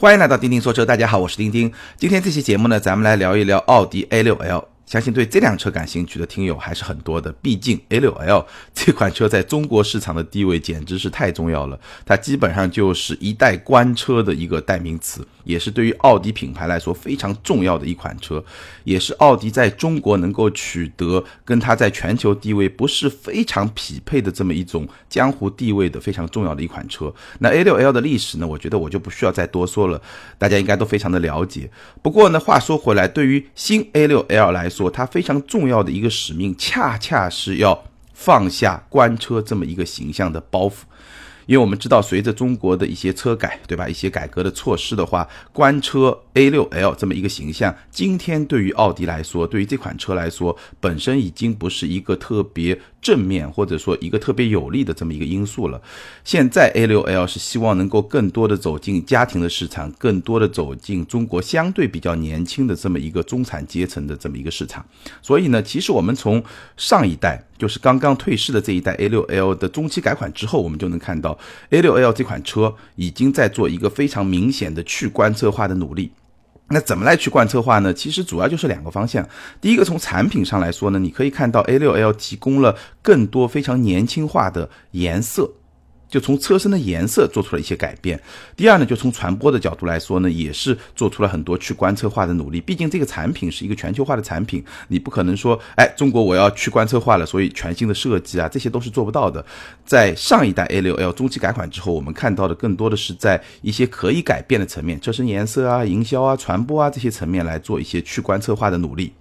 欢迎来到钉钉说车，大家好，我是钉钉。今天这期节目呢，咱们来聊一聊奥迪 A6L。相信对这辆车感兴趣的听友还是很多的，毕竟 A6L 这款车在中国市场的地位简直是太重要了，它基本上就是一代官车的一个代名词，也是对于奥迪品牌来说非常重要的一款车，也是奥迪在中国能够取得跟它在全球地位不是非常匹配的这么一种江湖地位的非常重要的一款车。那 A6L 的历史呢，我觉得我就不需要再多说了，大家应该都非常的了解。不过呢，话说回来，对于新 A6L 来说，说它非常重要的一个使命，恰恰是要放下官车这么一个形象的包袱。因为我们知道，随着中国的一些车改，对吧？一些改革的措施的话，官车 A6L 这么一个形象，今天对于奥迪来说，对于这款车来说，本身已经不是一个特别正面或者说一个特别有利的这么一个因素了。现在 A6L 是希望能够更多的走进家庭的市场，更多的走进中国相对比较年轻的这么一个中产阶层的这么一个市场。所以呢，其实我们从上一代。就是刚刚退市的这一代 A6L 的中期改款之后，我们就能看到 A6L 这款车已经在做一个非常明显的去官车化的努力。那怎么来去贯彻化呢？其实主要就是两个方向。第一个，从产品上来说呢，你可以看到 A6L 提供了更多非常年轻化的颜色。就从车身的颜色做出了一些改变。第二呢，就从传播的角度来说呢，也是做出了很多去观测化的努力。毕竟这个产品是一个全球化的产品，你不可能说，哎，中国我要去观测化了，所以全新的设计啊，这些都是做不到的。在上一代 A6L 中期改款之后，我们看到的更多的是在一些可以改变的层面，车身颜色啊、营销啊、传播啊这些层面来做一些去观测化的努力。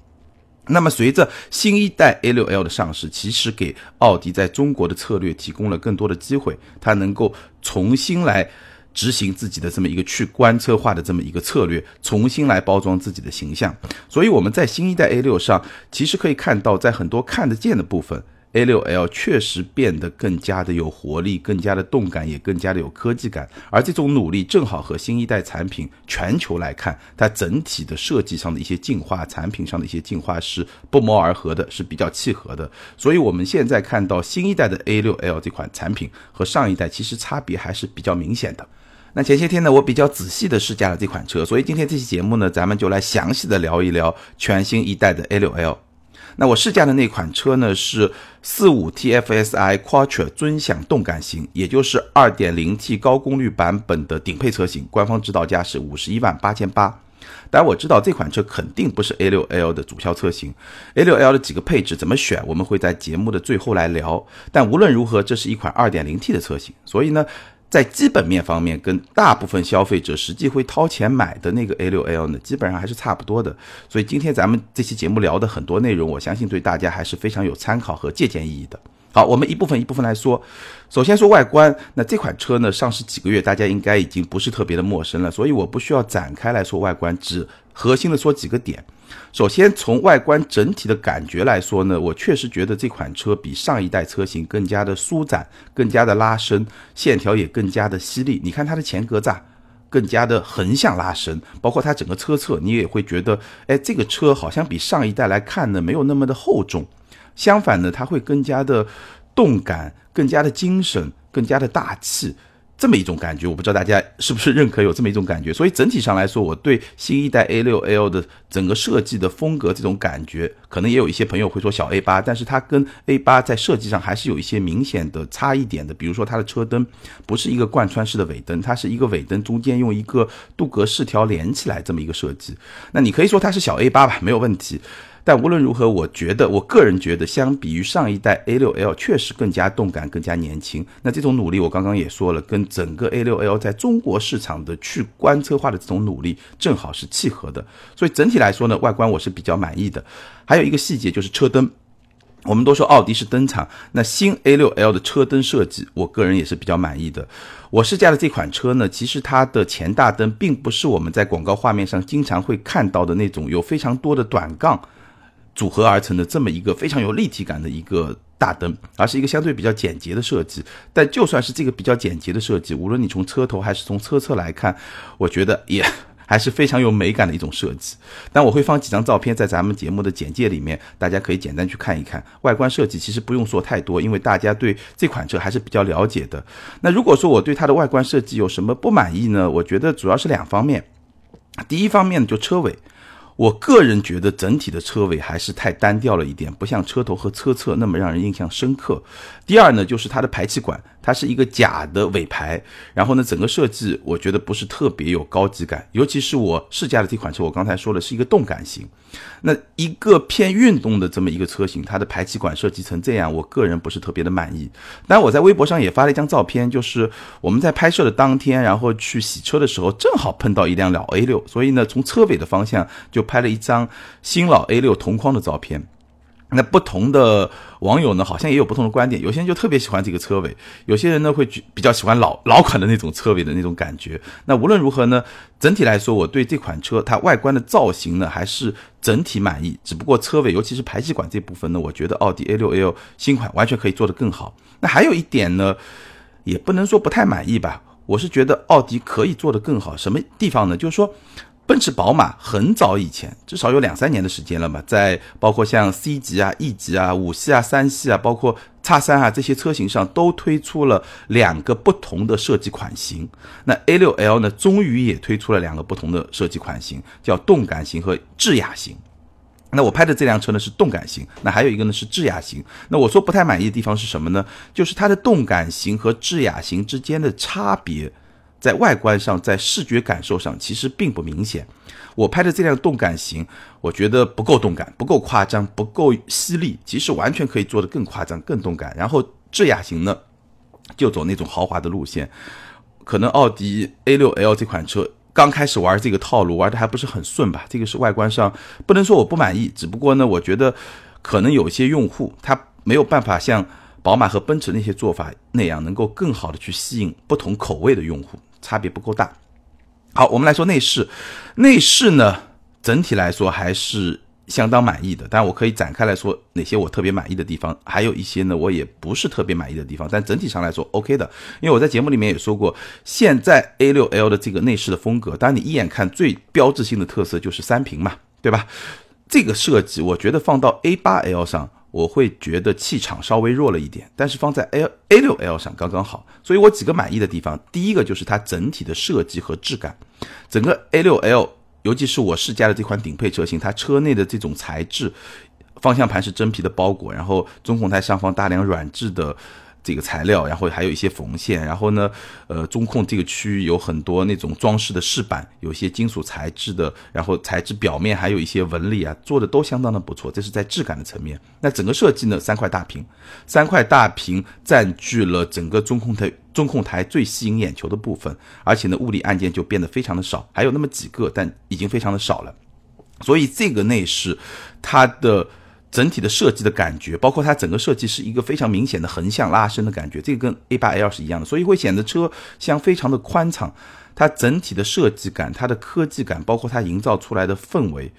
那么，随着新一代 A6L 的上市，其实给奥迪在中国的策略提供了更多的机会，它能够重新来执行自己的这么一个去官车化的这么一个策略，重新来包装自己的形象。所以我们在新一代 A6 上，其实可以看到，在很多看得见的部分。A6L 确实变得更加的有活力，更加的动感，也更加的有科技感。而这种努力正好和新一代产品全球来看，它整体的设计上的一些进化，产品上的一些进化是不谋而合的，是比较契合的。所以，我们现在看到新一代的 A6L 这款产品和上一代其实差别还是比较明显的。那前些天呢，我比较仔细的试驾了这款车，所以今天这期节目呢，咱们就来详细的聊一聊全新一代的 A6L。那我试驾的那款车呢是四五 TFSI Quattro 尊享动感型，也就是二点零 T 高功率版本的顶配车型，官方指导价是五十一万八千八。当然我知道这款车肯定不是 A6L 的主销车型，A6L 的几个配置怎么选，我们会在节目的最后来聊。但无论如何，这是一款二点零 T 的车型，所以呢。在基本面方面，跟大部分消费者实际会掏钱买的那个 A6L 呢，基本上还是差不多的。所以今天咱们这期节目聊的很多内容，我相信对大家还是非常有参考和借鉴意义的。好，我们一部分一部分来说。首先说外观，那这款车呢上市几个月，大家应该已经不是特别的陌生了，所以我不需要展开来说外观，只核心的说几个点。首先从外观整体的感觉来说呢，我确实觉得这款车比上一代车型更加的舒展，更加的拉伸，线条也更加的犀利。你看它的前格栅更加的横向拉伸，包括它整个车侧，你也会觉得，哎，这个车好像比上一代来看呢没有那么的厚重。相反呢，它会更加的动感，更加的精神，更加的大气，这么一种感觉，我不知道大家是不是认可有这么一种感觉。所以整体上来说，我对新一代 A6L 的整个设计的风格这种感觉，可能也有一些朋友会说小 A8，但是它跟 A8 在设计上还是有一些明显的差异点的。比如说它的车灯不是一个贯穿式的尾灯，它是一个尾灯中间用一个镀铬饰条连起来这么一个设计。那你可以说它是小 A8 吧，没有问题。但无论如何，我觉得，我个人觉得，相比于上一代 A6L，确实更加动感，更加年轻。那这种努力，我刚刚也说了，跟整个 A6L 在中国市场的去观车化的这种努力，正好是契合的。所以整体来说呢，外观我是比较满意的。还有一个细节就是车灯，我们都说奥迪是灯厂，那新 A6L 的车灯设计，我个人也是比较满意的。我试驾的这款车呢，其实它的前大灯并不是我们在广告画面上经常会看到的那种有非常多的短杠。组合而成的这么一个非常有立体感的一个大灯，而是一个相对比较简洁的设计。但就算是这个比较简洁的设计，无论你从车头还是从车侧来看，我觉得也 还是非常有美感的一种设计。但我会放几张照片在咱们节目的简介里面，大家可以简单去看一看。外观设计其实不用说太多，因为大家对这款车还是比较了解的。那如果说我对它的外观设计有什么不满意呢？我觉得主要是两方面。第一方面就车尾。我个人觉得整体的车尾还是太单调了一点，不像车头和车侧那么让人印象深刻。第二呢，就是它的排气管，它是一个假的尾排，然后呢，整个设计我觉得不是特别有高级感，尤其是我试驾的这款车，我刚才说的是一个动感型。那一个偏运动的这么一个车型，它的排气管设计成这样，我个人不是特别的满意。但我在微博上也发了一张照片，就是我们在拍摄的当天，然后去洗车的时候，正好碰到一辆老 A 六，所以呢，从车尾的方向就拍了一张新老 A 六同框的照片。那不同的网友呢，好像也有不同的观点。有些人就特别喜欢这个车尾，有些人呢会比较喜欢老老款的那种车尾的那种感觉。那无论如何呢，整体来说，我对这款车它外观的造型呢还是整体满意。只不过车尾，尤其是排气管这部分呢，我觉得奥迪 A6L 新款完全可以做得更好。那还有一点呢，也不能说不太满意吧，我是觉得奥迪可以做得更好。什么地方呢？就是说。奔驰、宝马很早以前，至少有两三年的时间了嘛，在包括像 C 级啊、E 级啊、五系啊、三系啊，包括叉三啊这些车型上，都推出了两个不同的设计款型。那 A6L 呢，终于也推出了两个不同的设计款型，叫动感型和智雅型。那我拍的这辆车呢是动感型，那还有一个呢是智雅型。那我说不太满意的地方是什么呢？就是它的动感型和智雅型之间的差别。在外观上，在视觉感受上，其实并不明显。我拍的这辆动感型，我觉得不够动感，不够夸张，不够犀利。其实完全可以做得更夸张、更动感。然后智雅型呢，就走那种豪华的路线。可能奥迪 A6L 这款车刚开始玩这个套路，玩的还不是很顺吧？这个是外观上不能说我不满意，只不过呢，我觉得可能有些用户他没有办法像宝马和奔驰那些做法那样，能够更好的去吸引不同口味的用户。差别不够大。好，我们来说内饰。内饰呢，整体来说还是相当满意的。但我可以展开来说哪些我特别满意的地方，还有一些呢我也不是特别满意的地方。但整体上来说 OK 的，因为我在节目里面也说过，现在 A6L 的这个内饰的风格，当然你一眼看最标志性的特色就是三屏嘛，对吧？这个设计我觉得放到 A8L 上。我会觉得气场稍微弱了一点，但是放在 A A 六 L 上刚刚好，所以我几个满意的地方，第一个就是它整体的设计和质感，整个 A 六 L，尤其是我试驾的这款顶配车型，它车内的这种材质，方向盘是真皮的包裹，然后中控台上方大量软质的。这个材料，然后还有一些缝线，然后呢，呃，中控这个区域有很多那种装饰的饰板，有些金属材质的，然后材质表面还有一些纹理啊，做的都相当的不错，这是在质感的层面。那整个设计呢，三块大屏，三块大屏占据了整个中控台中控台最吸引眼球的部分，而且呢，物理按键就变得非常的少，还有那么几个，但已经非常的少了。所以这个内饰，它的。整体的设计的感觉，包括它整个设计是一个非常明显的横向拉伸的感觉，这个跟 A8L 是一样的，所以会显得车厢非常的宽敞。它整体的设计感、它的科技感，包括它营造出来的氛围，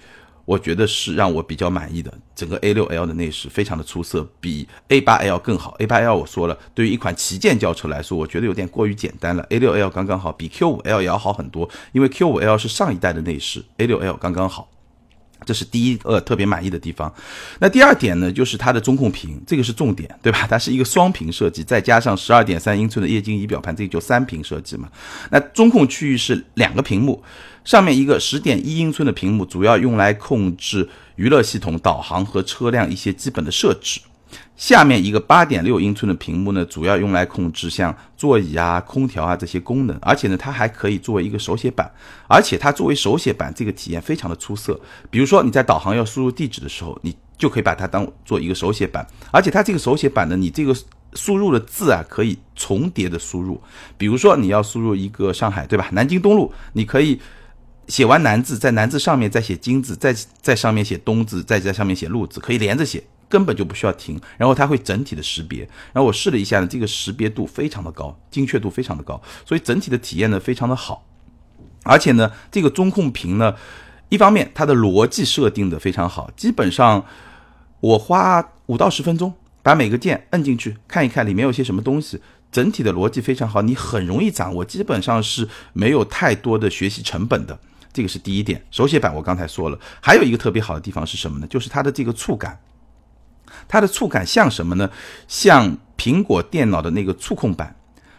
我觉得是让我比较满意的。整个 A6L 的内饰非常的出色，比 A8L 更好。A8L 我说了，对于一款旗舰轿车来说，我觉得有点过于简单了。A6L 刚刚好，比 Q5L 也要好很多，因为 Q5L 是上一代的内饰，A6L 刚刚好。这是第一呃特别满意的地方，那第二点呢，就是它的中控屏，这个是重点，对吧？它是一个双屏设计，再加上十二点三英寸的液晶仪表盘，这个就三屏设计嘛。那中控区域是两个屏幕，上面一个十点一英寸的屏幕，主要用来控制娱乐系统、导航和车辆一些基本的设置。下面一个八点六英寸的屏幕呢，主要用来控制像座椅啊、空调啊这些功能，而且呢，它还可以作为一个手写板，而且它作为手写板，这个体验非常的出色。比如说你在导航要输入地址的时候，你就可以把它当做一个手写板，而且它这个手写板呢，你这个输入的字啊，可以重叠的输入。比如说你要输入一个上海，对吧？南京东路，你可以写完南字，在南字上面再写京字，再在上面写东字，再在上面写路字，可以连着写。根本就不需要停，然后它会整体的识别，然后我试了一下呢，这个识别度非常的高，精确度非常的高，所以整体的体验呢非常的好，而且呢，这个中控屏呢，一方面它的逻辑设定的非常好，基本上我花五到十分钟把每个键摁进去看一看里面有些什么东西，整体的逻辑非常好，你很容易掌握，基本上是没有太多的学习成本的。这个是第一点。手写板我刚才说了，还有一个特别好的地方是什么呢？就是它的这个触感，它的触感像什么呢？像苹果电脑的那个触控板，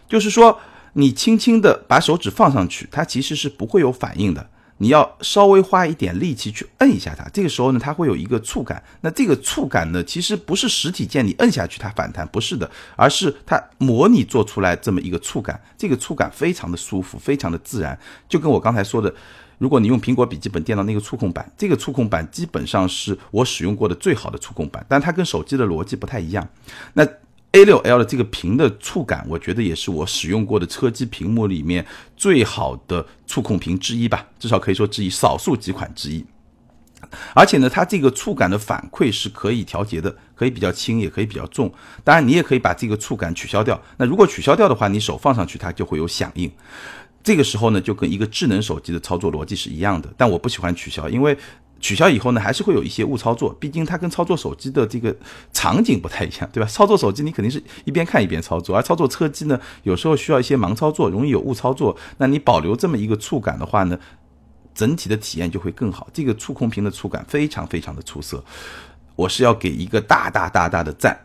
就是说你轻轻的把手指放上去，它其实是不会有反应的。你要稍微花一点力气去摁一下它，这个时候呢，它会有一个触感。那这个触感呢，其实不是实体键你摁下去它反弹，不是的，而是它模拟做出来这么一个触感。这个触感非常的舒服，非常的自然。就跟我刚才说的，如果你用苹果笔记本电脑那个触控板，这个触控板基本上是我使用过的最好的触控板，但它跟手机的逻辑不太一样。那 A6L 的这个屏的触感，我觉得也是我使用过的车机屏幕里面最好的触控屏之一吧，至少可以说之一，少数几款之一。而且呢，它这个触感的反馈是可以调节的，可以比较轻，也可以比较重。当然，你也可以把这个触感取消掉。那如果取消掉的话，你手放上去它就会有响应。这个时候呢，就跟一个智能手机的操作逻辑是一样的。但我不喜欢取消，因为。取消以后呢，还是会有一些误操作，毕竟它跟操作手机的这个场景不太一样，对吧？操作手机你肯定是一边看一边操作，而操作车机呢，有时候需要一些盲操作，容易有误操作。那你保留这么一个触感的话呢，整体的体验就会更好。这个触控屏的触感非常非常的出色，我是要给一个大大大大的赞。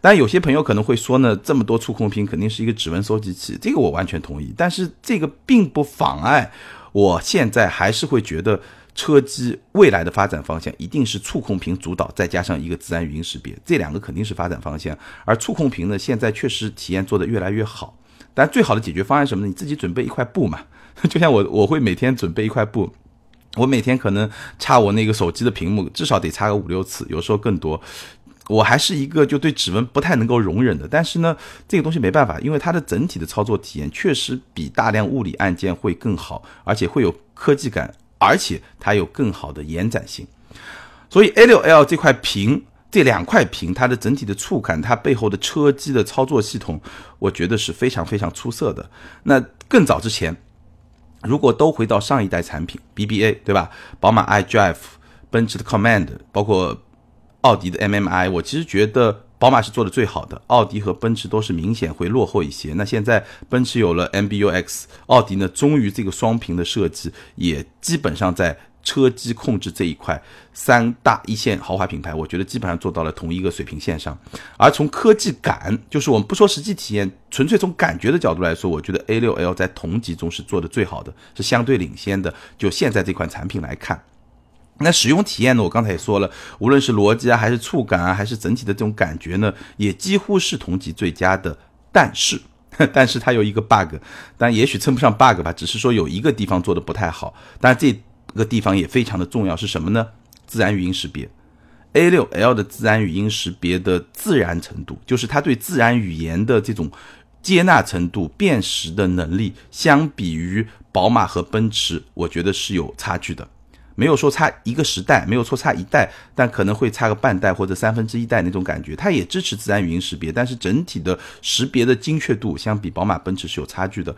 当然，有些朋友可能会说呢，这么多触控屏肯定是一个指纹收集器，这个我完全同意。但是这个并不妨碍，我现在还是会觉得。车机未来的发展方向一定是触控屏主导，再加上一个自然语音识别，这两个肯定是发展方向。而触控屏呢，现在确实体验做得越来越好。但最好的解决方案什么呢？你自己准备一块布嘛，就像我，我会每天准备一块布，我每天可能擦我那个手机的屏幕，至少得擦个五六次，有时候更多。我还是一个就对指纹不太能够容忍的，但是呢，这个东西没办法，因为它的整体的操作体验确实比大量物理按键会更好，而且会有科技感。而且它有更好的延展性，所以 A6L 这块屏，这两块屏，它的整体的触感，它背后的车机的操作系统，我觉得是非常非常出色的。那更早之前，如果都回到上一代产品 BBA，对吧？宝马 iDrive、奔驰的 Command，包括奥迪的 MMI，我其实觉得。宝马是做的最好的，奥迪和奔驰都是明显会落后一些。那现在奔驰有了 MBUX，奥迪呢，终于这个双屏的设计也基本上在车机控制这一块，三大一线豪华品牌，我觉得基本上做到了同一个水平线上。而从科技感，就是我们不说实际体验，纯粹从感觉的角度来说，我觉得 A6L 在同级中是做的最好的，是相对领先的。就现在这款产品来看。那使用体验呢？我刚才也说了，无论是逻辑啊，还是触感啊，还是整体的这种感觉呢，也几乎是同级最佳的。但是，但是它有一个 bug，但也许称不上 bug 吧，只是说有一个地方做的不太好。但这个地方也非常的重要，是什么呢？自然语音识别。A6L 的自然语音识别的自然程度，就是它对自然语言的这种接纳程度、辨识的能力，相比于宝马和奔驰，我觉得是有差距的。没有说差一个时代，没有说差一代，但可能会差个半代或者三分之一代那种感觉。它也支持自然语音识别，但是整体的识别的精确度相比宝马、奔驰是有差距的。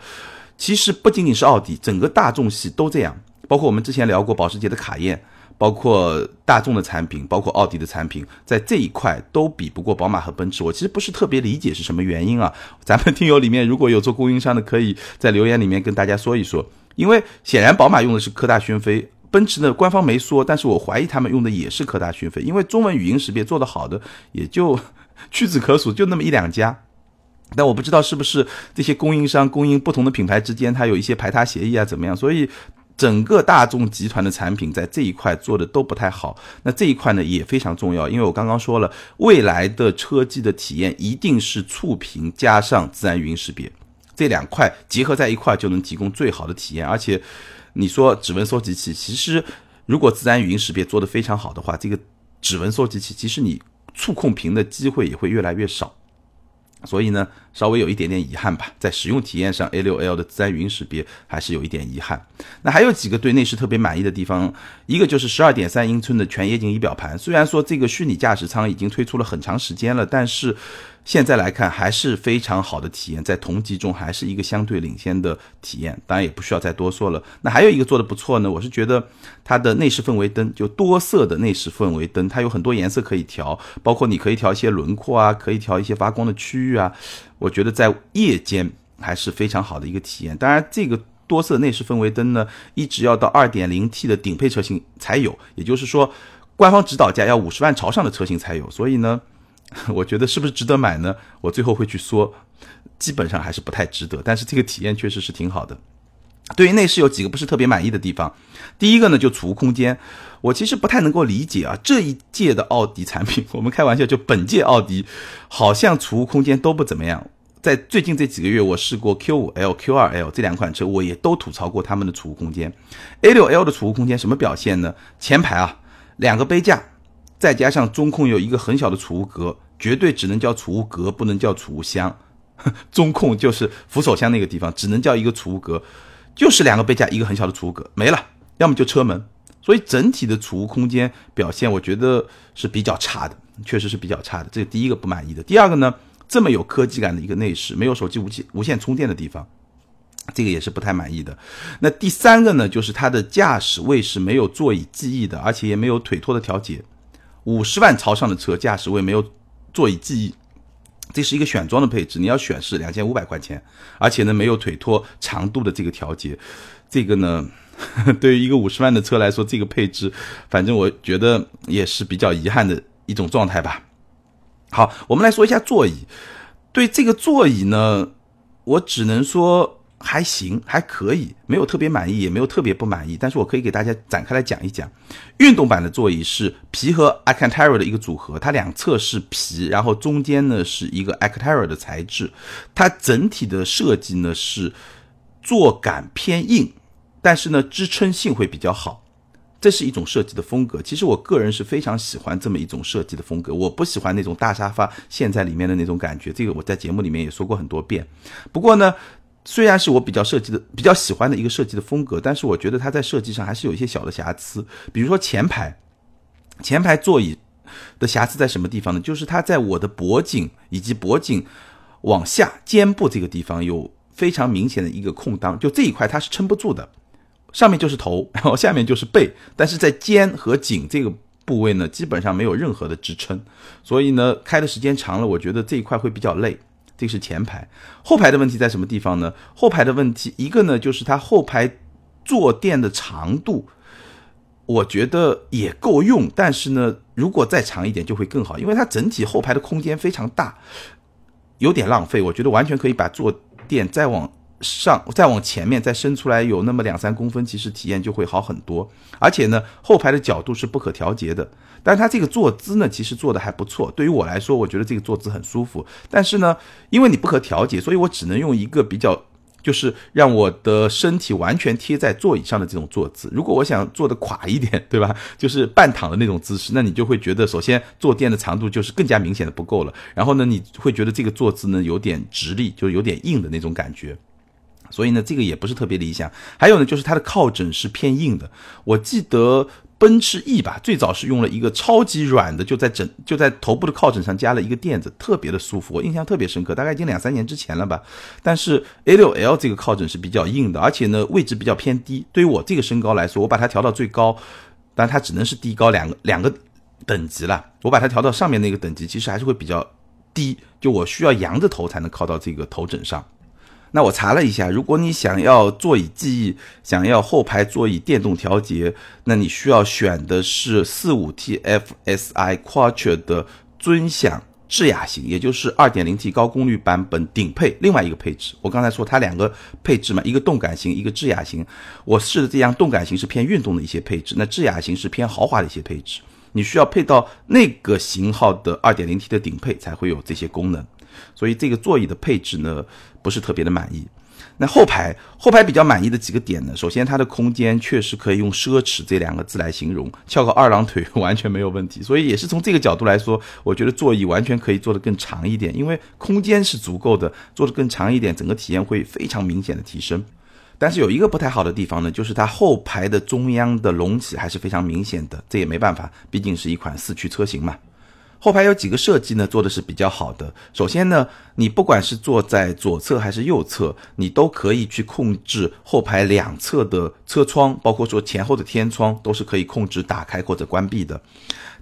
其实不仅仅是奥迪，整个大众系都这样。包括我们之前聊过保时捷的卡宴，包括大众的产品，包括奥迪的产品，在这一块都比不过宝马和奔驰。我其实不是特别理解是什么原因啊？咱们听友里面如果有做供应商的，可以在留言里面跟大家说一说。因为显然宝马用的是科大讯飞。奔驰的官方没说，但是我怀疑他们用的也是科大讯飞，因为中文语音识别做得好的也就屈指可数，就那么一两家。但我不知道是不是这些供应商供应不同的品牌之间，它有一些排他协议啊，怎么样？所以整个大众集团的产品在这一块做的都不太好。那这一块呢也非常重要，因为我刚刚说了，未来的车机的体验一定是触屏加上自然语音识别这两块结合在一块，就能提供最好的体验，而且。你说指纹收集器，其实如果自然语音识别做得非常好的话，这个指纹收集器其实你触控屏的机会也会越来越少。所以呢，稍微有一点点遗憾吧，在使用体验上，A6L 的自然语音识别还是有一点遗憾。那还有几个对内饰特别满意的地方，一个就是十二点三英寸的全液晶仪表盘。虽然说这个虚拟驾驶舱已经推出了很长时间了，但是现在来看还是非常好的体验，在同级中还是一个相对领先的体验。当然也不需要再多说了。那还有一个做的不错呢，我是觉得它的内饰氛围灯，就多色的内饰氛围灯，它有很多颜色可以调，包括你可以调一些轮廓啊，可以调一些发光的区域啊。我觉得在夜间还是非常好的一个体验。当然这个。多色内饰氛围灯呢，一直要到 2.0T 的顶配车型才有，也就是说，官方指导价要五十万朝上的车型才有。所以呢，我觉得是不是值得买呢？我最后会去说，基本上还是不太值得。但是这个体验确实是挺好的。对于内饰有几个不是特别满意的地方，第一个呢就储物空间，我其实不太能够理解啊，这一届的奥迪产品，我们开玩笑就本届奥迪好像储物空间都不怎么样。在最近这几个月，我试过 Q5L、Q2L 这两款车，我也都吐槽过他们的储物空间。A6L 的储物空间什么表现呢？前排啊两个杯架，再加上中控有一个很小的储物格，绝对只能叫储物格，不能叫储物箱。中控就是扶手箱那个地方，只能叫一个储物格。就是两个杯架，一个很小的储物格没了，要么就车门，所以整体的储物空间表现，我觉得是比较差的，确实是比较差的。这是第一个不满意的。第二个呢，这么有科技感的一个内饰，没有手机无线无线充电的地方，这个也是不太满意的。那第三个呢，就是它的驾驶位是没有座椅记忆的，而且也没有腿托的调节。五十万朝上的车，驾驶位没有座椅记忆。这是一个选装的配置，你要选是两千五百块钱，而且呢没有腿托长度的这个调节，这个呢 对于一个五十万的车来说，这个配置，反正我觉得也是比较遗憾的一种状态吧。好，我们来说一下座椅，对这个座椅呢，我只能说。还行，还可以，没有特别满意，也没有特别不满意。但是我可以给大家展开来讲一讲。运动版的座椅是皮和 a c a n t a r a 的一个组合，它两侧是皮，然后中间呢是一个 a c a n t a r a 的材质。它整体的设计呢是坐感偏硬，但是呢支撑性会比较好。这是一种设计的风格。其实我个人是非常喜欢这么一种设计的风格。我不喜欢那种大沙发陷在里面的那种感觉。这个我在节目里面也说过很多遍。不过呢。虽然是我比较设计的比较喜欢的一个设计的风格，但是我觉得它在设计上还是有一些小的瑕疵。比如说前排，前排座椅的瑕疵在什么地方呢？就是它在我的脖颈以及脖颈往下肩部这个地方有非常明显的一个空档，就这一块它是撑不住的。上面就是头，然后下面就是背，但是在肩和颈这个部位呢，基本上没有任何的支撑。所以呢，开的时间长了，我觉得这一块会比较累。这是前排，后排的问题在什么地方呢？后排的问题，一个呢就是它后排坐垫的长度，我觉得也够用，但是呢，如果再长一点就会更好，因为它整体后排的空间非常大，有点浪费。我觉得完全可以把坐垫再往上、再往前面再伸出来，有那么两三公分，其实体验就会好很多。而且呢，后排的角度是不可调节的。但它这个坐姿呢，其实做的还不错。对于我来说，我觉得这个坐姿很舒服。但是呢，因为你不可调节，所以我只能用一个比较，就是让我的身体完全贴在座椅上的这种坐姿。如果我想坐的垮一点，对吧？就是半躺的那种姿势，那你就会觉得，首先坐垫的长度就是更加明显的不够了。然后呢，你会觉得这个坐姿呢有点直立，就有点硬的那种感觉。所以呢，这个也不是特别理想。还有呢，就是它的靠枕是偏硬的。我记得。奔驰 E 吧，最早是用了一个超级软的，就在枕就在头部的靠枕上加了一个垫子，特别的舒服，我印象特别深刻。大概已经两三年之前了吧。但是 A6L 这个靠枕是比较硬的，而且呢位置比较偏低。对于我这个身高来说，我把它调到最高，但它只能是低高两个两个等级了。我把它调到上面那个等级，其实还是会比较低，就我需要仰着头才能靠到这个头枕上。那我查了一下，如果你想要座椅记忆，想要后排座椅电动调节，那你需要选的是四五 T FSI Quattro 的尊享智雅型，也就是二点零 T 高功率版本顶配另外一个配置。我刚才说它两个配置嘛，一个动感型，一个智雅型。我试的这样动感型是偏运动的一些配置，那智雅型是偏豪华的一些配置。你需要配到那个型号的二点零 T 的顶配才会有这些功能。所以这个座椅的配置呢，不是特别的满意。那后排后排比较满意的几个点呢，首先它的空间确实可以用奢侈这两个字来形容，翘个二郎腿完全没有问题。所以也是从这个角度来说，我觉得座椅完全可以做得更长一点，因为空间是足够的，做得更长一点，整个体验会非常明显的提升。但是有一个不太好的地方呢，就是它后排的中央的隆起还是非常明显的，这也没办法，毕竟是一款四驱车型嘛。后排有几个设计呢，做的是比较好的。首先呢，你不管是坐在左侧还是右侧，你都可以去控制后排两侧的车窗，包括说前后的天窗都是可以控制打开或者关闭的。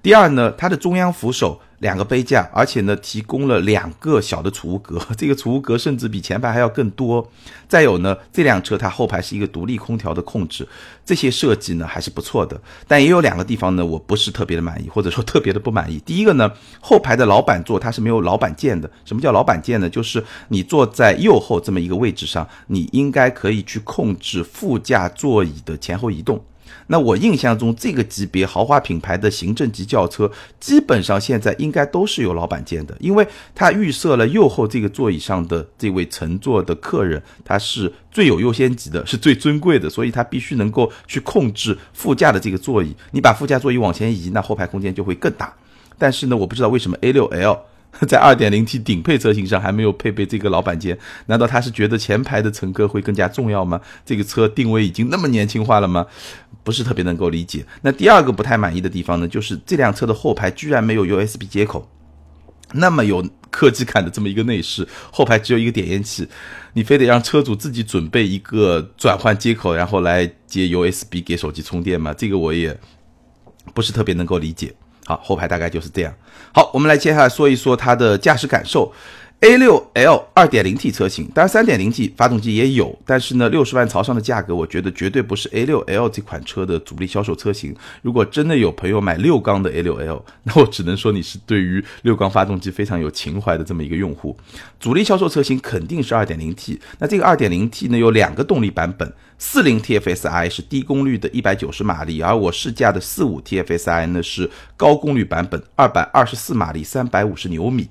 第二呢，它的中央扶手两个杯架，而且呢提供了两个小的储物格，这个储物格甚至比前排还要更多。再有呢，这辆车它后排是一个独立空调的控制，这些设计呢还是不错的。但也有两个地方呢，我不是特别的满意，或者说特别的不满意。第一个呢，后排的老板座它是没有老板键的。什么叫老板键呢？就是你坐在右后这么一个位置上，你应该可以去控制副驾座椅的前后移动。那我印象中，这个级别豪华品牌的行政级轿车，基本上现在应该都是有老板键的，因为它预设了右后这个座椅上的这位乘坐的客人，他是最有优先级的，是最尊贵的，所以他必须能够去控制副驾的这个座椅。你把副驾座椅往前移，那后排空间就会更大。但是呢，我不知道为什么 A6L。在 2.0T 顶配车型上还没有配备这个老板键，难道他是觉得前排的乘客会更加重要吗？这个车定位已经那么年轻化了吗？不是特别能够理解。那第二个不太满意的地方呢，就是这辆车的后排居然没有 USB 接口，那么有科技感的这么一个内饰，后排只有一个点烟器，你非得让车主自己准备一个转换接口，然后来接 USB 给手机充电吗？这个我也不是特别能够理解。好，后排大概就是这样。好，我们来接下来说一说它的驾驶感受。A6L 2.0T 车型，当然 3.0T 发动机也有，但是呢，六十万朝上的价格，我觉得绝对不是 A6L 这款车的主力销售车型。如果真的有朋友买六缸的 A6L，那我只能说你是对于六缸发动机非常有情怀的这么一个用户。主力销售车型肯定是 2.0T。那这个 2.0T 呢，有两个动力版本，40 TFSI 是低功率的190马力，而我试驾的45 TFSI 呢是高功率版本，224马力，350牛米。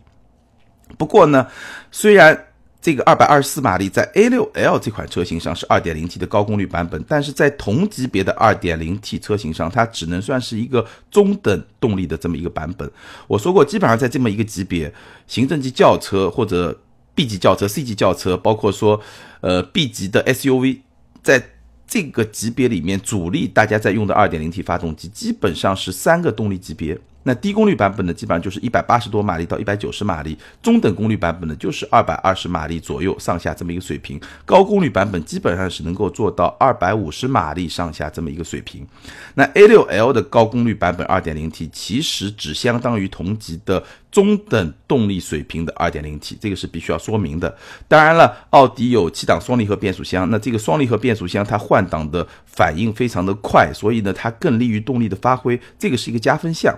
不过呢，虽然这个二百二十四马力在 A6L 这款车型上是二点零 T 的高功率版本，但是在同级别的二点零 T 车型上，它只能算是一个中等动力的这么一个版本。我说过，基本上在这么一个级别，行政级轿车或者 B 级轿车、C 级轿车，包括说呃 B 级的 SUV，在这个级别里面，主力大家在用的二点零 T 发动机基本上是三个动力级别。那低功率版本呢，基本上就是一百八十多马力到一百九十马力；中等功率版本呢，就是二百二十马力左右上下这么一个水平；高功率版本基本上是能够做到二百五十马力上下这么一个水平。那 A6L 的高功率版本二点零 T 其实只相当于同级的中等动力水平的二点零 T，这个是必须要说明的。当然了，奥迪有七档双离合变速箱，那这个双离合变速箱它换挡的反应非常的快，所以呢，它更利于动力的发挥，这个是一个加分项。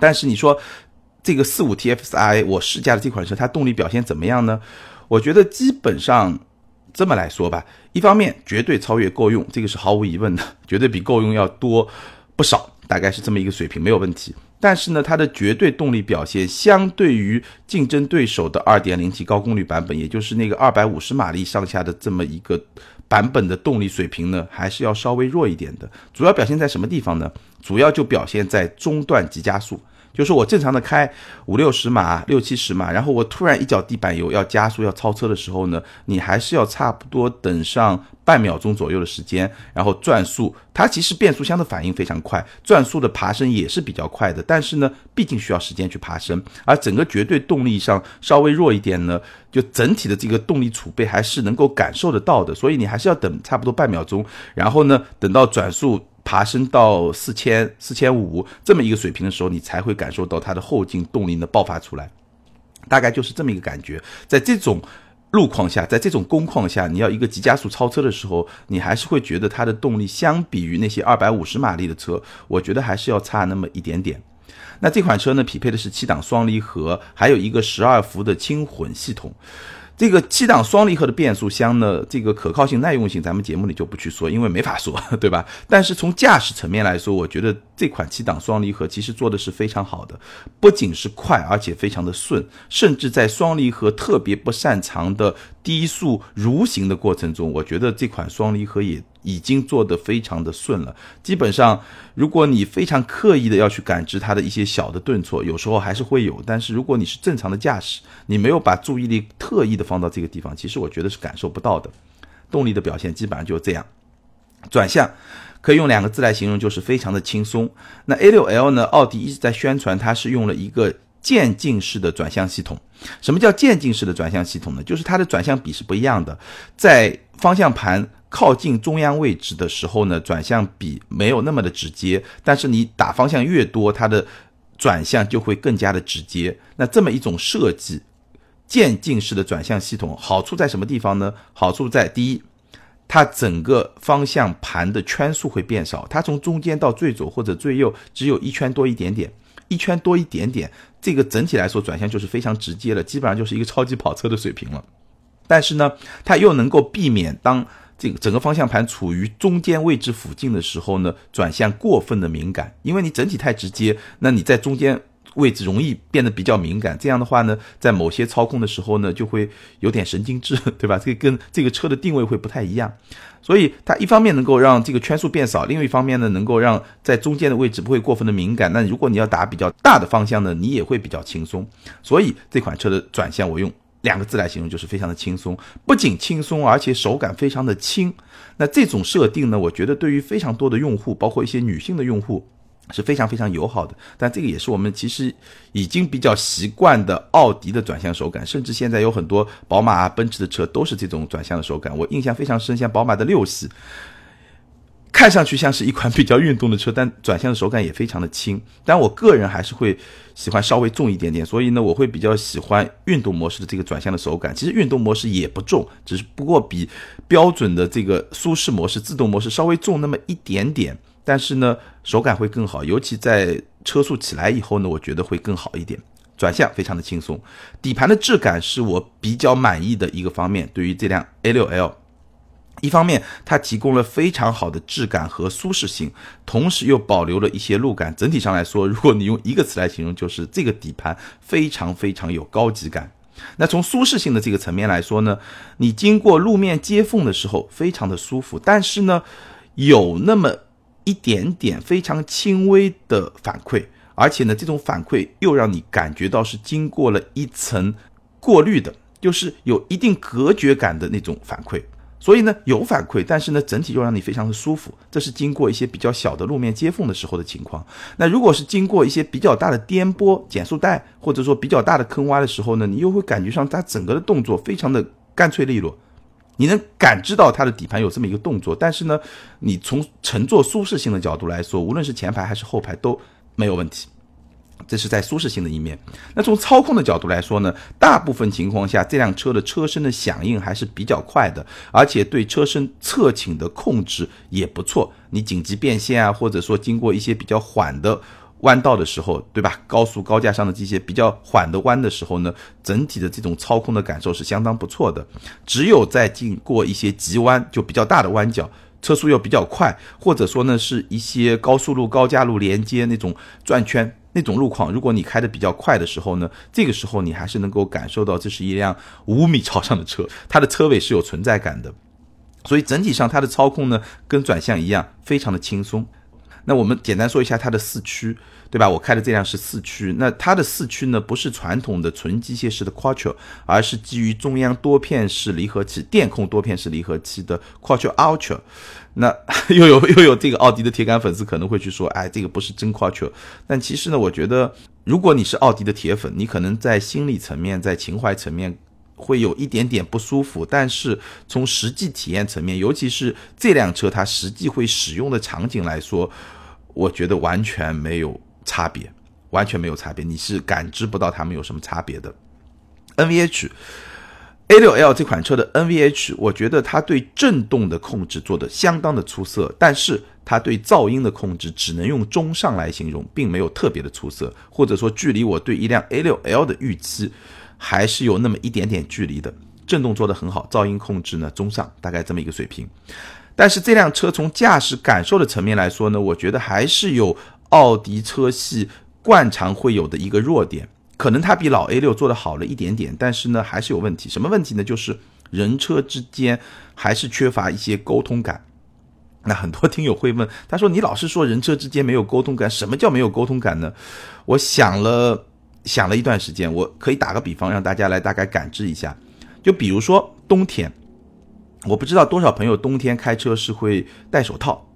但是你说这个四五 TFSI 我试驾的这款车，它动力表现怎么样呢？我觉得基本上这么来说吧，一方面绝对超越够用，这个是毫无疑问的，绝对比够用要多不少，大概是这么一个水平，没有问题。但是呢，它的绝对动力表现相对于竞争对手的 2.0T 高功率版本，也就是那个250马力上下的这么一个版本的动力水平呢，还是要稍微弱一点的。主要表现在什么地方呢？主要就表现在中段急加速。就是我正常的开五六十码、六七十码，然后我突然一脚地板油要加速要超车的时候呢，你还是要差不多等上半秒钟左右的时间，然后转速。它其实变速箱的反应非常快，转速的爬升也是比较快的，但是呢，毕竟需要时间去爬升，而整个绝对动力上稍微弱一点呢，就整体的这个动力储备还是能够感受得到的，所以你还是要等差不多半秒钟，然后呢，等到转速。爬升到四千、四千五这么一个水平的时候，你才会感受到它的后劲动力的爆发出来，大概就是这么一个感觉。在这种路况下，在这种工况下，你要一个急加速超车的时候，你还是会觉得它的动力相比于那些二百五十马力的车，我觉得还是要差那么一点点。那这款车呢，匹配的是七档双离合，还有一个十二伏的轻混系统。这个七档双离合的变速箱呢，这个可靠性、耐用性，咱们节目里就不去说，因为没法说，对吧？但是从驾驶层面来说，我觉得这款七档双离合其实做的是非常好的，不仅是快，而且非常的顺，甚至在双离合特别不擅长的低速蠕行的过程中，我觉得这款双离合也。已经做得非常的顺了，基本上，如果你非常刻意的要去感知它的一些小的顿挫，有时候还是会有。但是如果你是正常的驾驶，你没有把注意力特意的放到这个地方，其实我觉得是感受不到的。动力的表现基本上就是这样，转向可以用两个字来形容，就是非常的轻松。那 A6L 呢？奥迪一直在宣传它是用了一个渐进式的转向系统。什么叫渐进式的转向系统呢？就是它的转向比是不一样的，在方向盘。靠近中央位置的时候呢，转向比没有那么的直接，但是你打方向越多，它的转向就会更加的直接。那这么一种设计，渐进式的转向系统，好处在什么地方呢？好处在第一，它整个方向盘的圈数会变少，它从中间到最左或者最右只有一圈多一点点，一圈多一点点，这个整体来说转向就是非常直接了，基本上就是一个超级跑车的水平了。但是呢，它又能够避免当这个整个方向盘处于中间位置附近的时候呢，转向过分的敏感，因为你整体太直接，那你在中间。位置容易变得比较敏感，这样的话呢，在某些操控的时候呢，就会有点神经质，对吧？这个跟这个车的定位会不太一样，所以它一方面能够让这个圈数变少，另一方面呢，能够让在中间的位置不会过分的敏感。那如果你要打比较大的方向呢，你也会比较轻松。所以这款车的转向，我用两个字来形容，就是非常的轻松。不仅轻松，而且手感非常的轻。那这种设定呢，我觉得对于非常多的用户，包括一些女性的用户。是非常非常友好的，但这个也是我们其实已经比较习惯的奥迪的转向手感，甚至现在有很多宝马啊、奔驰的车都是这种转向的手感。我印象非常深，像宝马的六系，看上去像是一款比较运动的车，但转向的手感也非常的轻。但我个人还是会喜欢稍微重一点点，所以呢，我会比较喜欢运动模式的这个转向的手感。其实运动模式也不重，只是不过比标准的这个舒适模式、自动模式稍微重那么一点点。但是呢，手感会更好，尤其在车速起来以后呢，我觉得会更好一点。转向非常的轻松，底盘的质感是我比较满意的一个方面。对于这辆 A6L，一方面它提供了非常好的质感和舒适性，同时又保留了一些路感。整体上来说，如果你用一个词来形容，就是这个底盘非常非常有高级感。那从舒适性的这个层面来说呢，你经过路面接缝的时候非常的舒服，但是呢，有那么。一点点非常轻微的反馈，而且呢，这种反馈又让你感觉到是经过了一层过滤的，就是有一定隔绝感的那种反馈。所以呢，有反馈，但是呢，整体又让你非常的舒服。这是经过一些比较小的路面接缝的时候的情况。那如果是经过一些比较大的颠簸、减速带，或者说比较大的坑洼的时候呢，你又会感觉上它整个的动作非常的干脆利落。你能感知到它的底盘有这么一个动作，但是呢，你从乘坐舒适性的角度来说，无论是前排还是后排都没有问题，这是在舒适性的一面。那从操控的角度来说呢，大部分情况下这辆车的车身的响应还是比较快的，而且对车身侧倾的控制也不错。你紧急变线啊，或者说经过一些比较缓的。弯道的时候，对吧？高速高架上的这些比较缓的弯的时候呢，整体的这种操控的感受是相当不错的。只有在经过一些急弯，就比较大的弯角，车速又比较快，或者说呢是一些高速路、高架路连接那种转圈那种路况，如果你开的比较快的时候呢，这个时候你还是能够感受到这是一辆五米朝上的车，它的车尾是有存在感的。所以整体上它的操控呢，跟转向一样，非常的轻松。那我们简单说一下它的四驱，对吧？我开的这辆是四驱。那它的四驱呢，不是传统的纯机械式的 Quattro，而是基于中央多片式离合器、电控多片式离合器的 Quattro Ultra。那 又有又有这个奥迪的铁杆粉丝可能会去说，哎，这个不是真 Quattro。但其实呢，我觉得如果你是奥迪的铁粉，你可能在心理层面、在情怀层面。会有一点点不舒服，但是从实际体验层面，尤其是这辆车它实际会使用的场景来说，我觉得完全没有差别，完全没有差别，你是感知不到它们有什么差别的。NVH A6L 这款车的 NVH，我觉得它对震动的控制做的相当的出色，但是它对噪音的控制只能用中上来形容，并没有特别的出色，或者说距离我对一辆 A6L 的预期。还是有那么一点点距离的，震动做得很好，噪音控制呢中上，大概这么一个水平。但是这辆车从驾驶感受的层面来说呢，我觉得还是有奥迪车系惯常会有的一个弱点，可能它比老 A 六做的好了一点点，但是呢还是有问题。什么问题呢？就是人车之间还是缺乏一些沟通感。那很多听友会问，他说你老是说人车之间没有沟通感，什么叫没有沟通感呢？我想了。想了一段时间，我可以打个比方，让大家来大概感知一下。就比如说冬天，我不知道多少朋友冬天开车是会戴手套。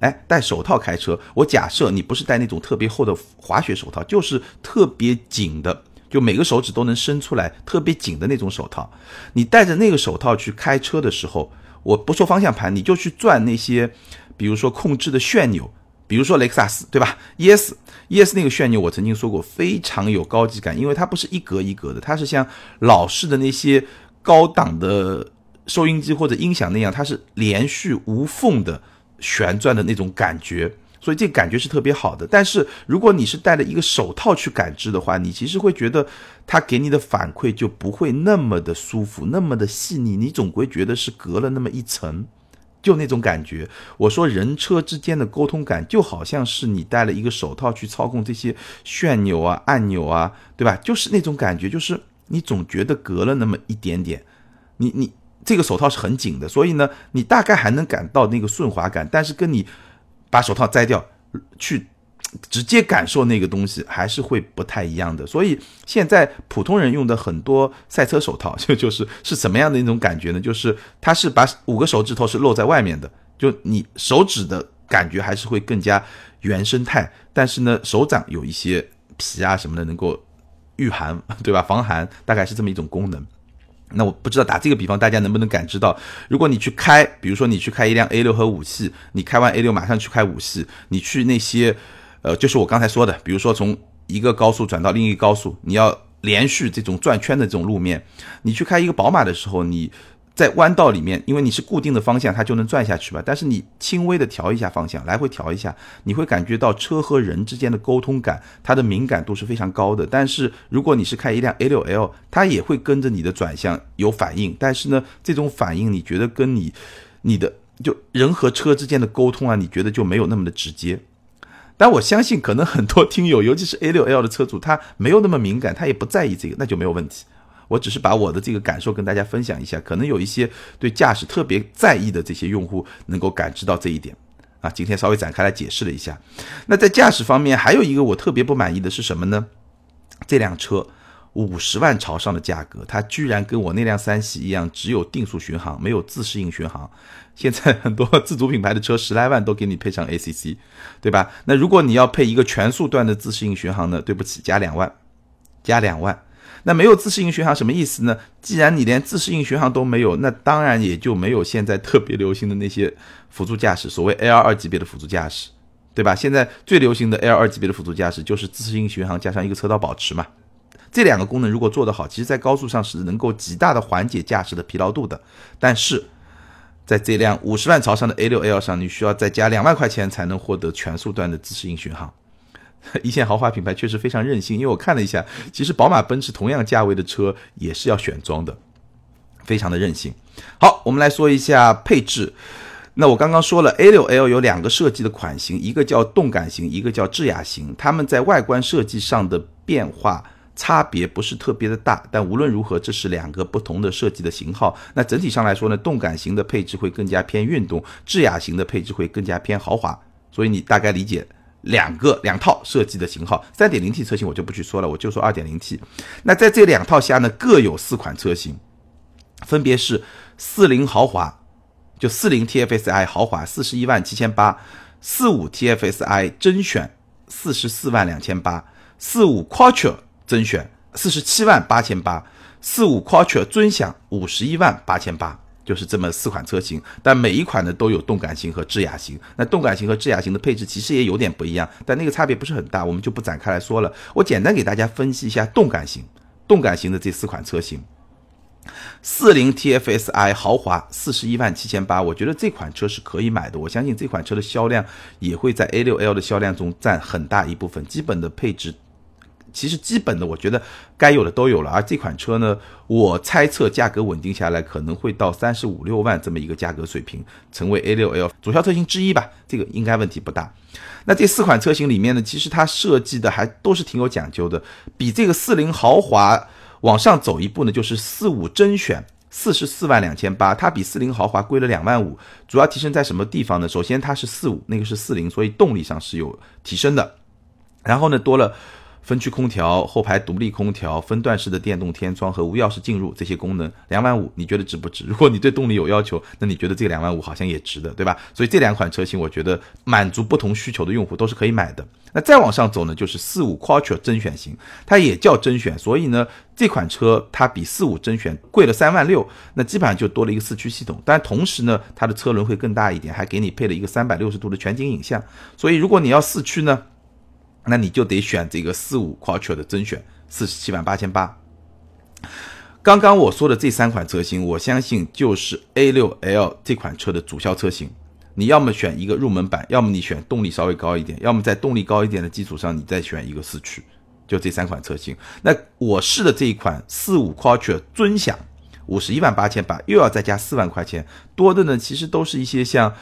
哎，戴手套开车，我假设你不是戴那种特别厚的滑雪手套，就是特别紧的，就每个手指都能伸出来，特别紧的那种手套。你戴着那个手套去开车的时候，我不说方向盘，你就去转那些，比如说控制的旋钮。比如说雷克萨斯，对吧？ES，ES 那个旋钮我曾经说过非常有高级感，因为它不是一格一格的，它是像老式的那些高档的收音机或者音响那样，它是连续无缝的旋转的那种感觉，所以这感觉是特别好的。但是如果你是戴了一个手套去感知的话，你其实会觉得它给你的反馈就不会那么的舒服，那么的细腻，你总归觉得是隔了那么一层。就那种感觉，我说人车之间的沟通感，就好像是你戴了一个手套去操控这些旋钮啊、按钮啊，对吧？就是那种感觉，就是你总觉得隔了那么一点点。你你这个手套是很紧的，所以呢，你大概还能感到那个顺滑感，但是跟你把手套摘掉去。直接感受那个东西还是会不太一样的，所以现在普通人用的很多赛车手套，就就是是什么样的一种感觉呢？就是它是把五个手指头是露在外面的，就你手指的感觉还是会更加原生态，但是呢，手掌有一些皮啊什么的能够御寒，对吧？防寒，大概是这么一种功能。那我不知道打这个比方，大家能不能感知到？如果你去开，比如说你去开一辆 A 六和五系，你开完 A 六马上去开五系，你去那些。呃，就是我刚才说的，比如说从一个高速转到另一个高速，你要连续这种转圈的这种路面，你去开一个宝马的时候，你在弯道里面，因为你是固定的方向，它就能转下去吧。但是你轻微的调一下方向，来回调一下，你会感觉到车和人之间的沟通感，它的敏感度是非常高的。但是如果你是开一辆 A6L，它也会跟着你的转向有反应，但是呢，这种反应你觉得跟你你的就人和车之间的沟通啊，你觉得就没有那么的直接。但我相信，可能很多听友，尤其是 A6L 的车主，他没有那么敏感，他也不在意这个，那就没有问题。我只是把我的这个感受跟大家分享一下，可能有一些对驾驶特别在意的这些用户能够感知到这一点啊。今天稍微展开来解释了一下。那在驾驶方面，还有一个我特别不满意的是什么呢？这辆车。五十万朝上的价格，它居然跟我那辆三系一样，只有定速巡航，没有自适应巡航。现在很多自主品牌的车十来万都给你配上 ACC，对吧？那如果你要配一个全速段的自适应巡航呢？对不起，加两万，加两万。那没有自适应巡航什么意思呢？既然你连自适应巡航都没有，那当然也就没有现在特别流行的那些辅助驾驶，所谓 L 二级别的辅助驾驶，对吧？现在最流行的 L 二级别的辅助驾驶就是自适应巡航加上一个车道保持嘛。这两个功能如果做得好，其实在高速上是能够极大的缓解驾驶的疲劳度的。但是，在这辆五十万朝上的 A6L 上，你需要再加两万块钱才能获得全速段的自适应巡航。一线豪华品牌确实非常任性，因为我看了一下，其实宝马、奔驰同样价位的车也是要选装的，非常的任性。好，我们来说一下配置。那我刚刚说了，A6L 有两个设计的款型，一个叫动感型，一个叫智雅型。它们在外观设计上的变化。差别不是特别的大，但无论如何，这是两个不同的设计的型号。那整体上来说呢，动感型的配置会更加偏运动，智雅型的配置会更加偏豪华。所以你大概理解两个两套设计的型号。三点零 T 车型我就不去说了，我就说二点零 T。那在这两套下呢，各有四款车型，分别是四零豪华，就四零 TFSI 豪华四十一万七千八，四五 TFSI 甄选四十四万两千八，四五 Quattro。甄选四十七万八千八，四五 Quattro 尊享五十一万八千八，就是这么四款车型。但每一款呢都有动感型和智雅型。那动感型和智雅型的配置其实也有点不一样，但那个差别不是很大，我们就不展开来说了。我简单给大家分析一下动感型，动感型的这四款车型。四零 TFSI 豪华四十一万七千八，我觉得这款车是可以买的。我相信这款车的销量也会在 A6L 的销量中占很大一部分，基本的配置。其实基本的，我觉得该有的都有了。而这款车呢，我猜测价格稳定下来，可能会到三十五六万这么一个价格水平，成为 A6L 主销车型之一吧。这个应该问题不大。那这四款车型里面呢，其实它设计的还都是挺有讲究的。比这个四零豪华往上走一步呢，就是四五甄选四十四万两千八，它比四零豪华贵了两万五。主要提升在什么地方呢？首先它是四五，那个是四零，所以动力上是有提升的。然后呢，多了。分区空调、后排独立空调、分段式的电动天窗和无钥匙进入这些功能，两万五，你觉得值不值？如果你对动力有要求，那你觉得这两万五好像也值的，对吧？所以这两款车型，我觉得满足不同需求的用户都是可以买的。那再往上走呢，就是四五 Quattro 甄选型，它也叫甄选，所以呢，这款车它比四五甄选贵了三万六，那基本上就多了一个四驱系统，但同时呢，它的车轮会更大一点，还给你配了一个三百六十度的全景影像，所以如果你要四驱呢？那你就得选这个四五 Quattro 的甄选，四十七万八千八。刚刚我说的这三款车型，我相信就是 A6L 这款车的主销车型。你要么选一个入门版，要么你选动力稍微高一点，要么在动力高一点的基础上，你再选一个四驱，就这三款车型。那我试的这一款四五 Quattro 尊享，五十一万八千八，又要再加四万块钱，多的呢，其实都是一些像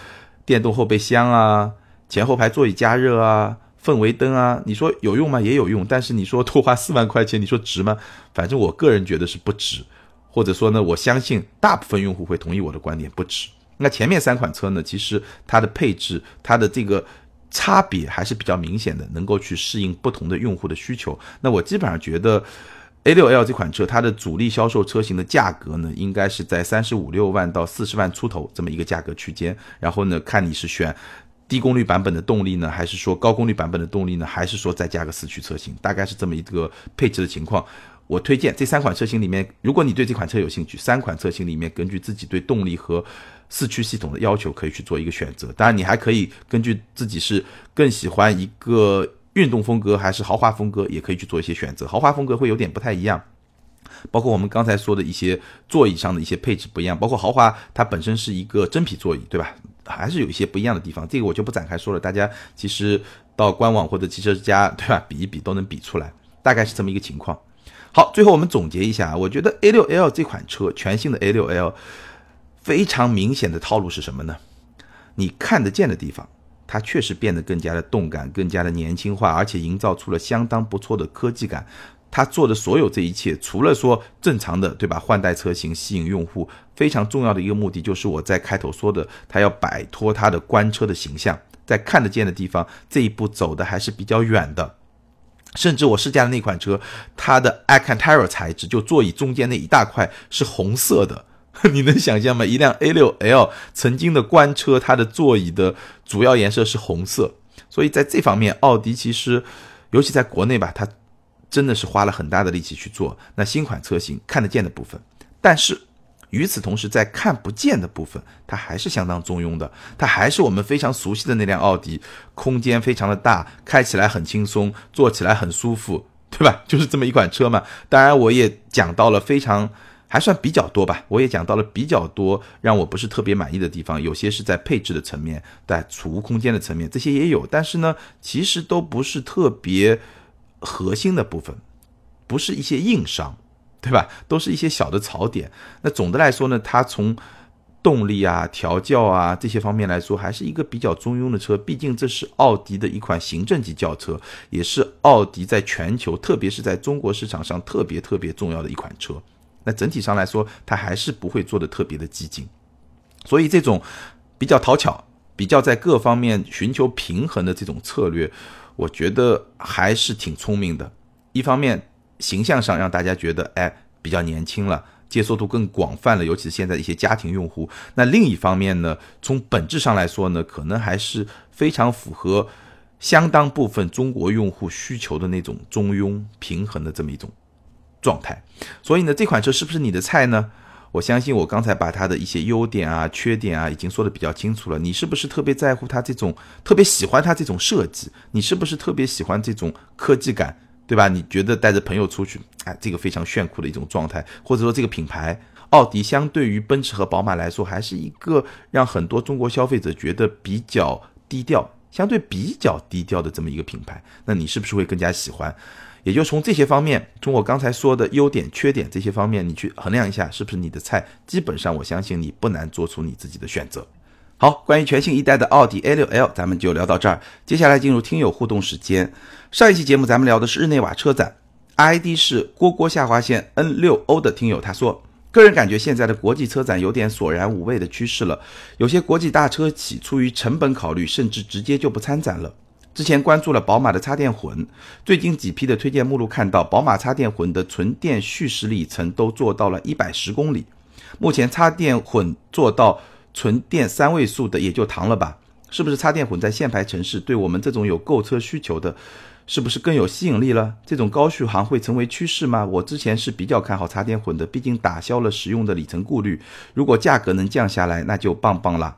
电动后备箱啊，前后排座椅加热啊。氛围灯啊，你说有用吗？也有用，但是你说多花四万块钱，你说值吗？反正我个人觉得是不值，或者说呢，我相信大部分用户会同意我的观点，不值。那前面三款车呢，其实它的配置、它的这个差别还是比较明显的，能够去适应不同的用户的需求。那我基本上觉得 A6L 这款车，它的主力销售车型的价格呢，应该是在三十五六万到四十万出头这么一个价格区间。然后呢，看你是选。低功率版本的动力呢，还是说高功率版本的动力呢，还是说再加个四驱车型，大概是这么一个配置的情况。我推荐这三款车型里面，如果你对这款车有兴趣，三款车型里面根据自己对动力和四驱系统的要求，可以去做一个选择。当然，你还可以根据自己是更喜欢一个运动风格还是豪华风格，也可以去做一些选择。豪华风格会有点不太一样。包括我们刚才说的一些座椅上的一些配置不一样，包括豪华它本身是一个真皮座椅，对吧？还是有一些不一样的地方，这个我就不展开说了。大家其实到官网或者汽车之家，对吧？比一比都能比出来，大概是这么一个情况。好，最后我们总结一下啊，我觉得 A6L 这款车，全新的 A6L，非常明显的套路是什么呢？你看得见的地方，它确实变得更加的动感，更加的年轻化，而且营造出了相当不错的科技感。他做的所有这一切，除了说正常的，对吧？换代车型吸引用户，非常重要的一个目的就是我在开头说的，他要摆脱他的官车的形象，在看得见的地方，这一步走的还是比较远的。甚至我试驾的那款车，它的 a c a n t a r a 材质，就座椅中间那一大块是红色的，你能想象吗？一辆 A6L 曾经的官车，它的座椅的主要颜色是红色，所以在这方面，奥迪其实，尤其在国内吧，它。真的是花了很大的力气去做那新款车型看得见的部分，但是与此同时，在看不见的部分，它还是相当中庸的。它还是我们非常熟悉的那辆奥迪，空间非常的大，开起来很轻松，坐起来很舒服，对吧？就是这么一款车嘛。当然，我也讲到了非常还算比较多吧，我也讲到了比较多让我不是特别满意的地方，有些是在配置的层面，在储物空间的层面，这些也有，但是呢，其实都不是特别。核心的部分不是一些硬伤，对吧？都是一些小的槽点。那总的来说呢，它从动力啊、调教啊这些方面来说，还是一个比较中庸的车。毕竟这是奥迪的一款行政级轿车，也是奥迪在全球，特别是在中国市场上特别特别重要的一款车。那整体上来说，它还是不会做的特别的激进。所以这种比较讨巧、比较在各方面寻求平衡的这种策略。我觉得还是挺聪明的，一方面形象上让大家觉得，哎，比较年轻了，接受度更广泛了，尤其是现在一些家庭用户。那另一方面呢，从本质上来说呢，可能还是非常符合相当部分中国用户需求的那种中庸平衡的这么一种状态。所以呢，这款车是不是你的菜呢？我相信我刚才把它的一些优点啊、缺点啊已经说的比较清楚了。你是不是特别在乎它这种，特别喜欢它这种设计？你是不是特别喜欢这种科技感，对吧？你觉得带着朋友出去，哎，这个非常炫酷的一种状态，或者说这个品牌奥迪相对于奔驰和宝马来说，还是一个让很多中国消费者觉得比较低调、相对比较低调的这么一个品牌？那你是不是会更加喜欢？也就从这些方面，从我刚才说的优点、缺点这些方面，你去衡量一下是不是你的菜。基本上，我相信你不难做出你自己的选择。好，关于全新一代的奥迪 A6L，咱们就聊到这儿。接下来进入听友互动时间。上一期节目咱们聊的是日内瓦车展，ID 是郭郭下划线 N6O 的听友，他说，个人感觉现在的国际车展有点索然无味的趋势了，有些国际大车企出于成本考虑，甚至直接就不参展了。之前关注了宝马的插电混，最近几批的推荐目录看到，宝马插电混的纯电续时里程都做到了一百十公里。目前插电混做到纯电三位数的也就唐了吧？是不是插电混在限牌城市对我们这种有购车需求的，是不是更有吸引力了？这种高续航会成为趋势吗？我之前是比较看好插电混的，毕竟打消了使用的里程顾虑。如果价格能降下来，那就棒棒了。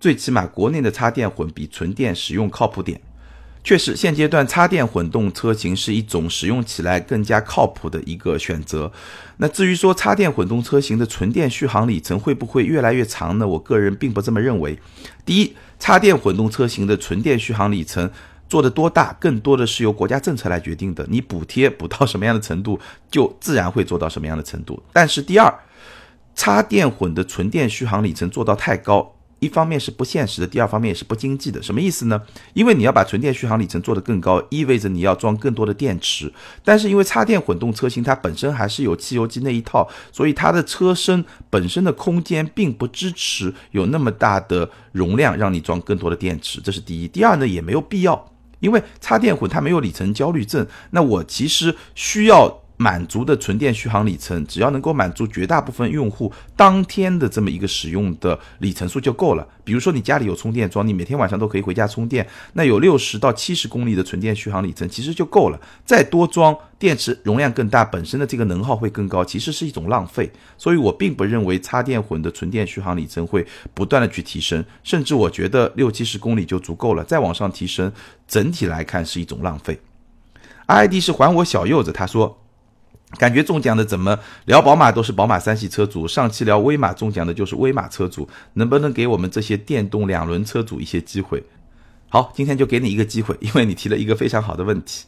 最起码国内的插电混比纯电使用靠谱点。确实，现阶段插电混动车型是一种使用起来更加靠谱的一个选择。那至于说插电混动车型的纯电续航里程会不会越来越长呢？我个人并不这么认为。第一，插电混动车型的纯电续航里程做的多大，更多的是由国家政策来决定的。你补贴补到什么样的程度，就自然会做到什么样的程度。但是第二，插电混的纯电续航里程做到太高。一方面是不现实的，第二方面也是不经济的。什么意思呢？因为你要把纯电续航里程做得更高，意味着你要装更多的电池。但是因为插电混动车型它本身还是有汽油机那一套，所以它的车身本身的空间并不支持有那么大的容量让你装更多的电池。这是第一。第二呢，也没有必要，因为插电混它没有里程焦虑症。那我其实需要。满足的纯电续航里程，只要能够满足绝大部分用户当天的这么一个使用的里程数就够了。比如说你家里有充电桩，你每天晚上都可以回家充电，那有六十到七十公里的纯电续航里程其实就够了。再多装电池容量更大，本身的这个能耗会更高，其实是一种浪费。所以我并不认为插电混的纯电续航里程会不断的去提升，甚至我觉得六七十公里就足够了，再往上提升，整体来看是一种浪费。ID 是还我小柚子，他说。感觉中奖的怎么聊宝马都是宝马三系车主，上期聊威马中奖的就是威马车主，能不能给我们这些电动两轮车主一些机会？好，今天就给你一个机会，因为你提了一个非常好的问题。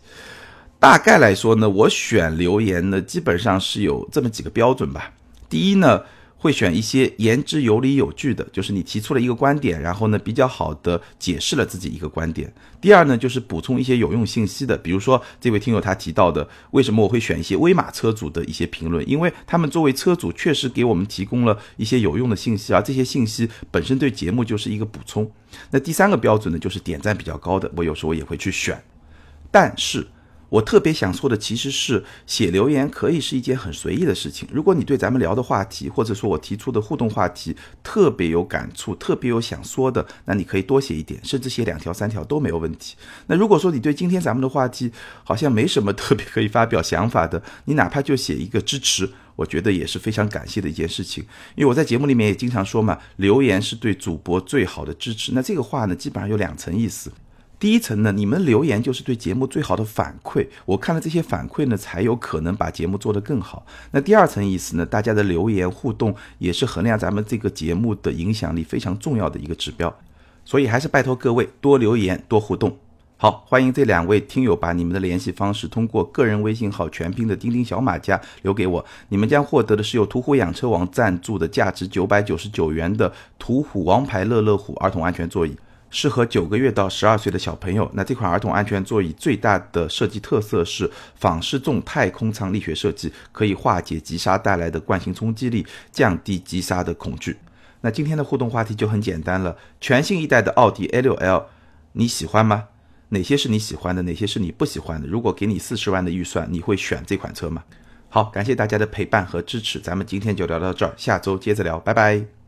大概来说呢，我选留言呢，基本上是有这么几个标准吧。第一呢。会选一些言之有理有据的，就是你提出了一个观点，然后呢比较好的解释了自己一个观点。第二呢，就是补充一些有用信息的，比如说这位听友他提到的，为什么我会选一些威马车主的一些评论？因为他们作为车主，确实给我们提供了一些有用的信息，而这些信息本身对节目就是一个补充。那第三个标准呢，就是点赞比较高的，我有时候也会去选，但是。我特别想说的其实是写留言可以是一件很随意的事情。如果你对咱们聊的话题，或者说我提出的互动话题特别有感触，特别有想说的，那你可以多写一点，甚至写两条、三条都没有问题。那如果说你对今天咱们的话题好像没什么特别可以发表想法的，你哪怕就写一个支持，我觉得也是非常感谢的一件事情。因为我在节目里面也经常说嘛，留言是对主播最好的支持。那这个话呢，基本上有两层意思。第一层呢，你们留言就是对节目最好的反馈，我看了这些反馈呢，才有可能把节目做得更好。那第二层意思呢，大家的留言互动也是衡量咱们这个节目的影响力非常重要的一个指标。所以还是拜托各位多留言多互动。好，欢迎这两位听友把你们的联系方式通过个人微信号全拼的钉钉小马甲留给我，你们将获得的是由途虎养车网赞助的价值九百九十九元的途虎王牌乐乐虎儿童安全座椅。适合九个月到十二岁的小朋友。那这款儿童安全座椅最大的设计特色是仿失重太空舱力学设计，可以化解急刹带来的惯性冲击力，降低急刹的恐惧。那今天的互动话题就很简单了：全新一代的奥迪 A6L，你喜欢吗？哪些是你喜欢的？哪些是你不喜欢的？如果给你四十万的预算，你会选这款车吗？好，感谢大家的陪伴和支持，咱们今天就聊到这儿，下周接着聊，拜拜。